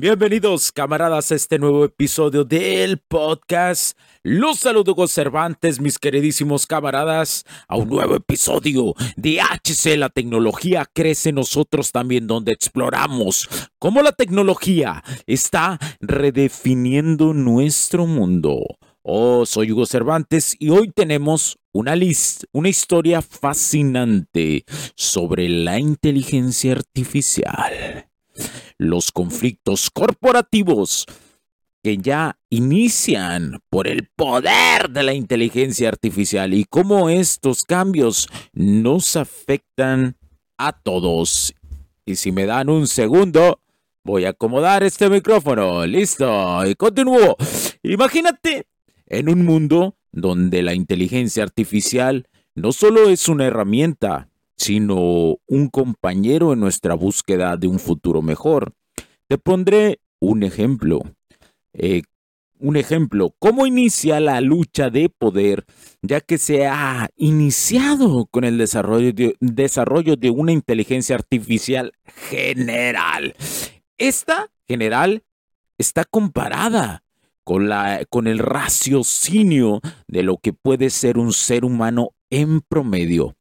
Bienvenidos camaradas a este nuevo episodio del podcast. Los saludo Cervantes, mis queridísimos camaradas, a un nuevo episodio de HC La tecnología crece nosotros también, donde exploramos cómo la tecnología está redefiniendo nuestro mundo. Oh, soy Hugo Cervantes y hoy tenemos una lista, una historia fascinante sobre la inteligencia artificial los conflictos corporativos que ya inician por el poder de la inteligencia artificial y cómo estos cambios nos afectan a todos. Y si me dan un segundo, voy a acomodar este micrófono. Listo, y continúo. Imagínate en un mundo donde la inteligencia artificial no solo es una herramienta, sino un compañero en nuestra búsqueda de un futuro mejor. Te pondré un ejemplo. Eh, un ejemplo, cómo inicia la lucha de poder, ya que se ha iniciado con el desarrollo de, desarrollo de una inteligencia artificial general. Esta general está comparada con, la, con el raciocinio de lo que puede ser un ser humano en promedio.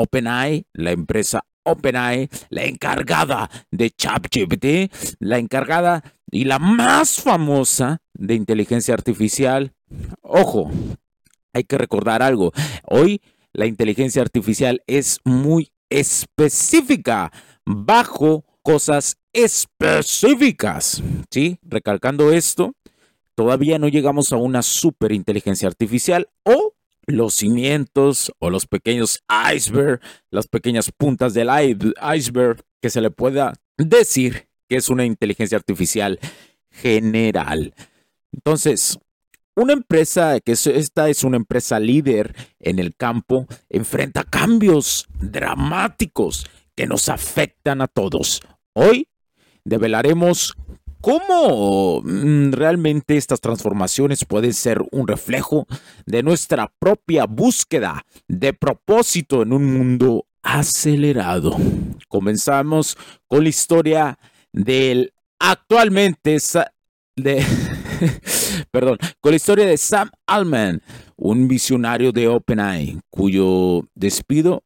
OpenAI, la empresa OpenAI, la encargada de ChatGPT, la encargada y la más famosa de inteligencia artificial. Ojo, hay que recordar algo. Hoy la inteligencia artificial es muy específica, bajo cosas específicas. ¿Sí? Recalcando esto, todavía no llegamos a una superinteligencia artificial o los cimientos o los pequeños iceberg, las pequeñas puntas del iceberg que se le pueda decir que es una inteligencia artificial general. Entonces, una empresa que esta es una empresa líder en el campo enfrenta cambios dramáticos que nos afectan a todos. Hoy develaremos ¿Cómo mm, realmente estas transformaciones pueden ser un reflejo de nuestra propia búsqueda de propósito en un mundo acelerado? Comenzamos con la historia del actualmente de perdón, con la historia de Sam Altman, un visionario de OpenAI, cuyo despido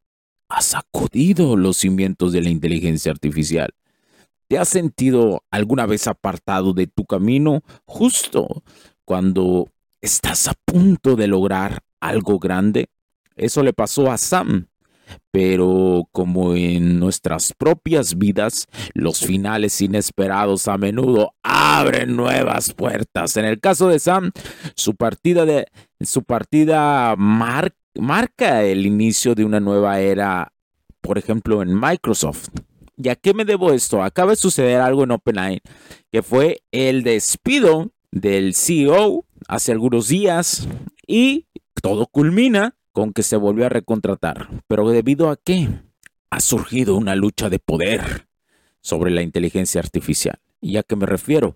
ha sacudido los cimientos de la inteligencia artificial. ¿Te has sentido alguna vez apartado de tu camino justo cuando estás a punto de lograr algo grande? Eso le pasó a Sam. Pero como en nuestras propias vidas, los finales inesperados a menudo abren nuevas puertas. En el caso de Sam, su partida, de, su partida marca el inicio de una nueva era, por ejemplo, en Microsoft. ¿Y a qué me debo esto? Acaba de suceder algo en OpenAI, que fue el despido del CEO hace algunos días y todo culmina con que se volvió a recontratar. ¿Pero debido a qué? Ha surgido una lucha de poder sobre la inteligencia artificial. ¿Y a qué me refiero?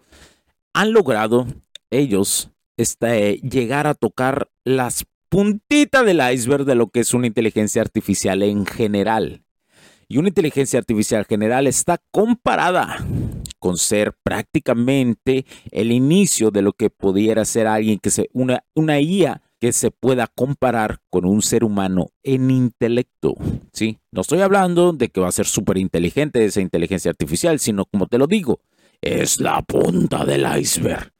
Han logrado ellos este, llegar a tocar las puntitas del iceberg de lo que es una inteligencia artificial en general y una inteligencia artificial general está comparada con ser prácticamente el inicio de lo que pudiera ser alguien que se una IA que se pueda comparar con un ser humano en intelecto, ¿sí? No estoy hablando de que va a ser súper inteligente esa inteligencia artificial, sino como te lo digo, es la punta del iceberg.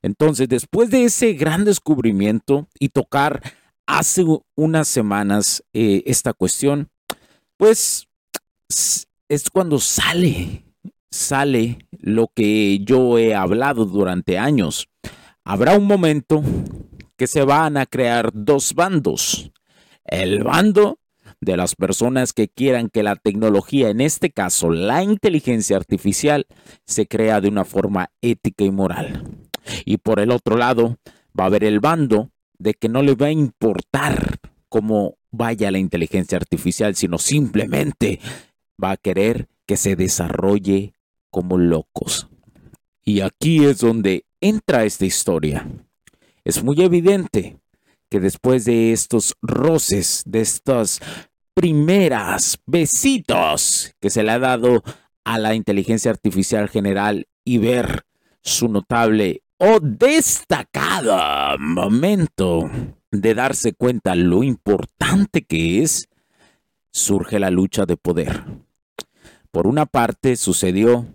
Entonces, después de ese gran descubrimiento y tocar hace unas semanas eh, esta cuestión, pues es cuando sale, sale lo que yo he hablado durante años. Habrá un momento que se van a crear dos bandos. El bando de las personas que quieran que la tecnología, en este caso la inteligencia artificial, se crea de una forma ética y moral. Y por el otro lado, va a haber el bando de que no le va a importar cómo vaya la inteligencia artificial, sino simplemente va a querer que se desarrolle como locos. Y aquí es donde entra esta historia. Es muy evidente que después de estos roces, de estas primeras besitos que se le ha dado a la inteligencia artificial general y ver su notable o destacado momento de darse cuenta lo importante que es, surge la lucha de poder. Por una parte, sucedió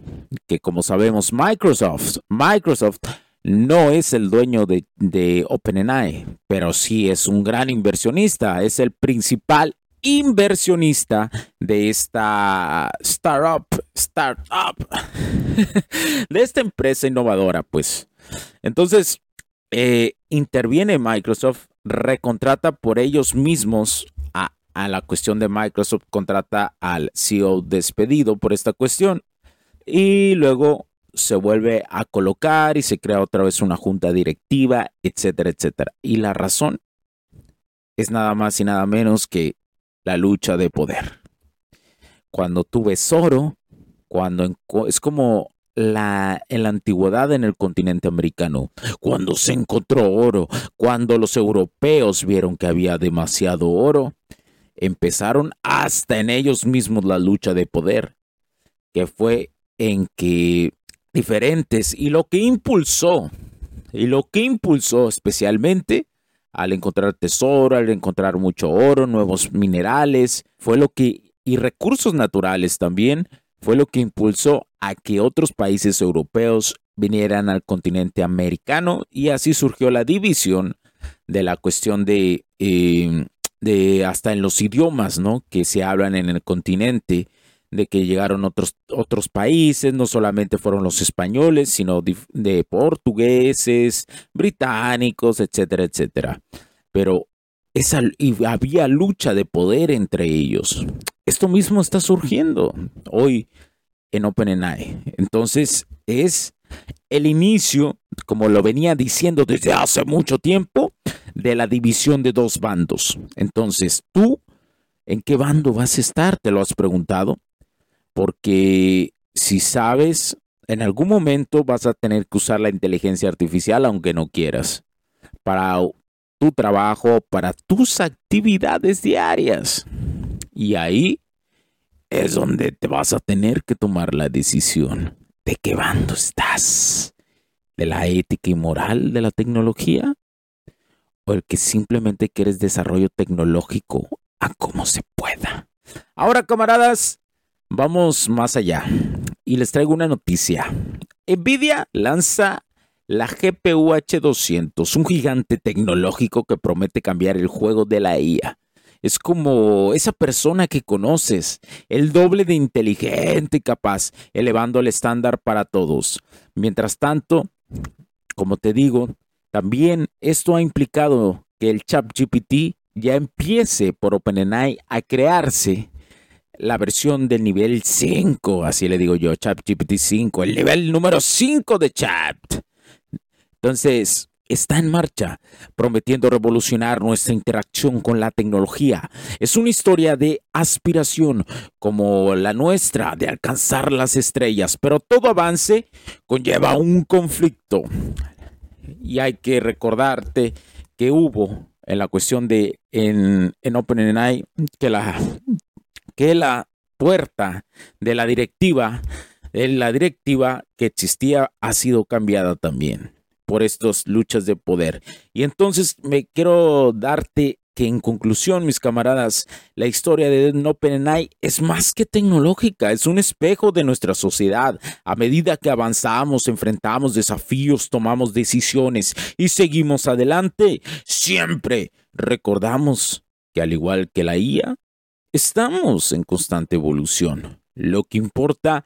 que, como sabemos, Microsoft, Microsoft no es el dueño de, de OpenAI, pero sí es un gran inversionista, es el principal inversionista de esta startup, startup, de esta empresa innovadora, pues. Entonces, eh, interviene Microsoft, recontrata por ellos mismos a, la cuestión de Microsoft, contrata al CEO despedido por esta cuestión y luego se vuelve a colocar y se crea otra vez una junta directiva, etcétera, etcétera. Y la razón es nada más y nada menos que la lucha de poder. Cuando tú ves oro, cuando es como la, en la antigüedad en el continente americano, cuando se encontró oro, cuando los europeos vieron que había demasiado oro, empezaron hasta en ellos mismos la lucha de poder, que fue en que diferentes y lo que impulsó, y lo que impulsó especialmente al encontrar tesoro, al encontrar mucho oro, nuevos minerales, fue lo que, y recursos naturales también, fue lo que impulsó a que otros países europeos vinieran al continente americano y así surgió la división de la cuestión de, em, de hasta en los idiomas, ¿no? Que se hablan en el continente de que llegaron otros, otros países, no solamente fueron los españoles, sino de, portugueses, británicos, etcétera, etcétera. Pero esa, y había lucha de poder entre ellos. Esto mismo está surgiendo hoy en OpenAI. Entonces es el inicio, como lo venía diciendo desde hace mucho tiempo, de la división de dos bandos. Entonces, tú, ¿en qué bando vas a estar? ¿Te lo has preguntado? porque si sabes, en algún momento vas a tener que usar la inteligencia artificial aunque no quieras, para tu trabajo, para tus actividades diarias. Y ahí es donde te vas a tener que tomar la decisión de qué bando estás, de la ética y moral de la tecnología o el que simplemente quieres desarrollo tecnológico a como se pueda. Ahora, camaradas, Vamos más allá y les traigo una noticia. Nvidia lanza la GPU H200, un gigante tecnológico que promete cambiar el juego de la IA. Es como esa persona que conoces, el doble de inteligente y capaz, elevando el estándar para todos. Mientras tanto, como te digo, también esto ha implicado que el ChatGPT ya empiece por OpenAI a crearse la versión del nivel 5, así le digo yo, ChatGPT 5, el nivel número 5 de Chat. Entonces, está en marcha, prometiendo revolucionar nuestra interacción con la tecnología. Es una historia de aspiración como la nuestra, de alcanzar las estrellas, pero todo avance conlleva un conflicto. Y hay que recordarte que hubo en la cuestión de en, en OpenAI que la que la puerta de la directiva, de la directiva que existía ha sido cambiada también por estas luchas de poder. Y entonces me quiero darte que en conclusión, mis camaradas, la historia de OpenAI es más que tecnológica, es un espejo de nuestra sociedad. A medida que avanzamos, enfrentamos desafíos, tomamos decisiones y seguimos adelante, siempre recordamos que al igual que la IA, estamos en constante evolución. Lo que importa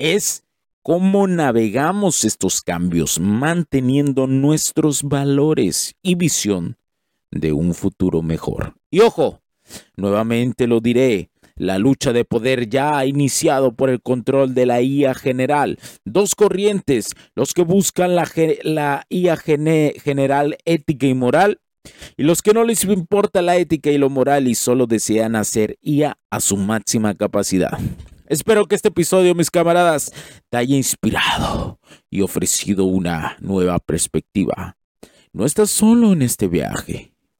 es cómo navegamos estos cambios manteniendo nuestros valores y visión de un futuro mejor. Y ojo, nuevamente lo diré, la lucha de poder ya ha iniciado por el control de la IA general. Dos corrientes, los que buscan la, la IA general ética y moral y los que no les importa la ética y lo moral y solo desean hacer IA a su máxima capacidad. Espero que este episodio, mis camaradas, te haya inspirado y ofrecido una nueva perspectiva. No estás solo en este viaje.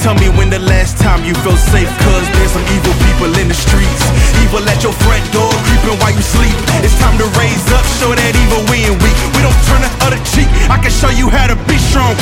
Tell me when the last time you felt safe Cause there's some evil people in the streets. Evil at your front door, creeping while you sleep. It's time to raise up, show that evil we ain't weak. We don't turn the other cheek. I can show you how to be strong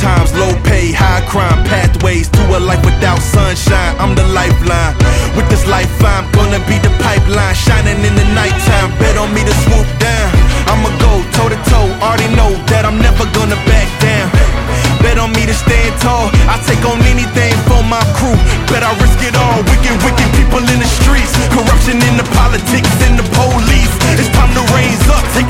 times, low pay, high crime, pathways to a life without sunshine. I'm the lifeline. With this life, I'm gonna be the pipeline, shining in the nighttime. Bet on me to swoop down. I'ma go toe to toe. Already know that I'm never gonna back down. Bet on me to stand tall. I take on anything for my crew. Bet I risk it all. Wicked, wicked people in the streets. Corruption in the politics and the police. It's time to raise up. Take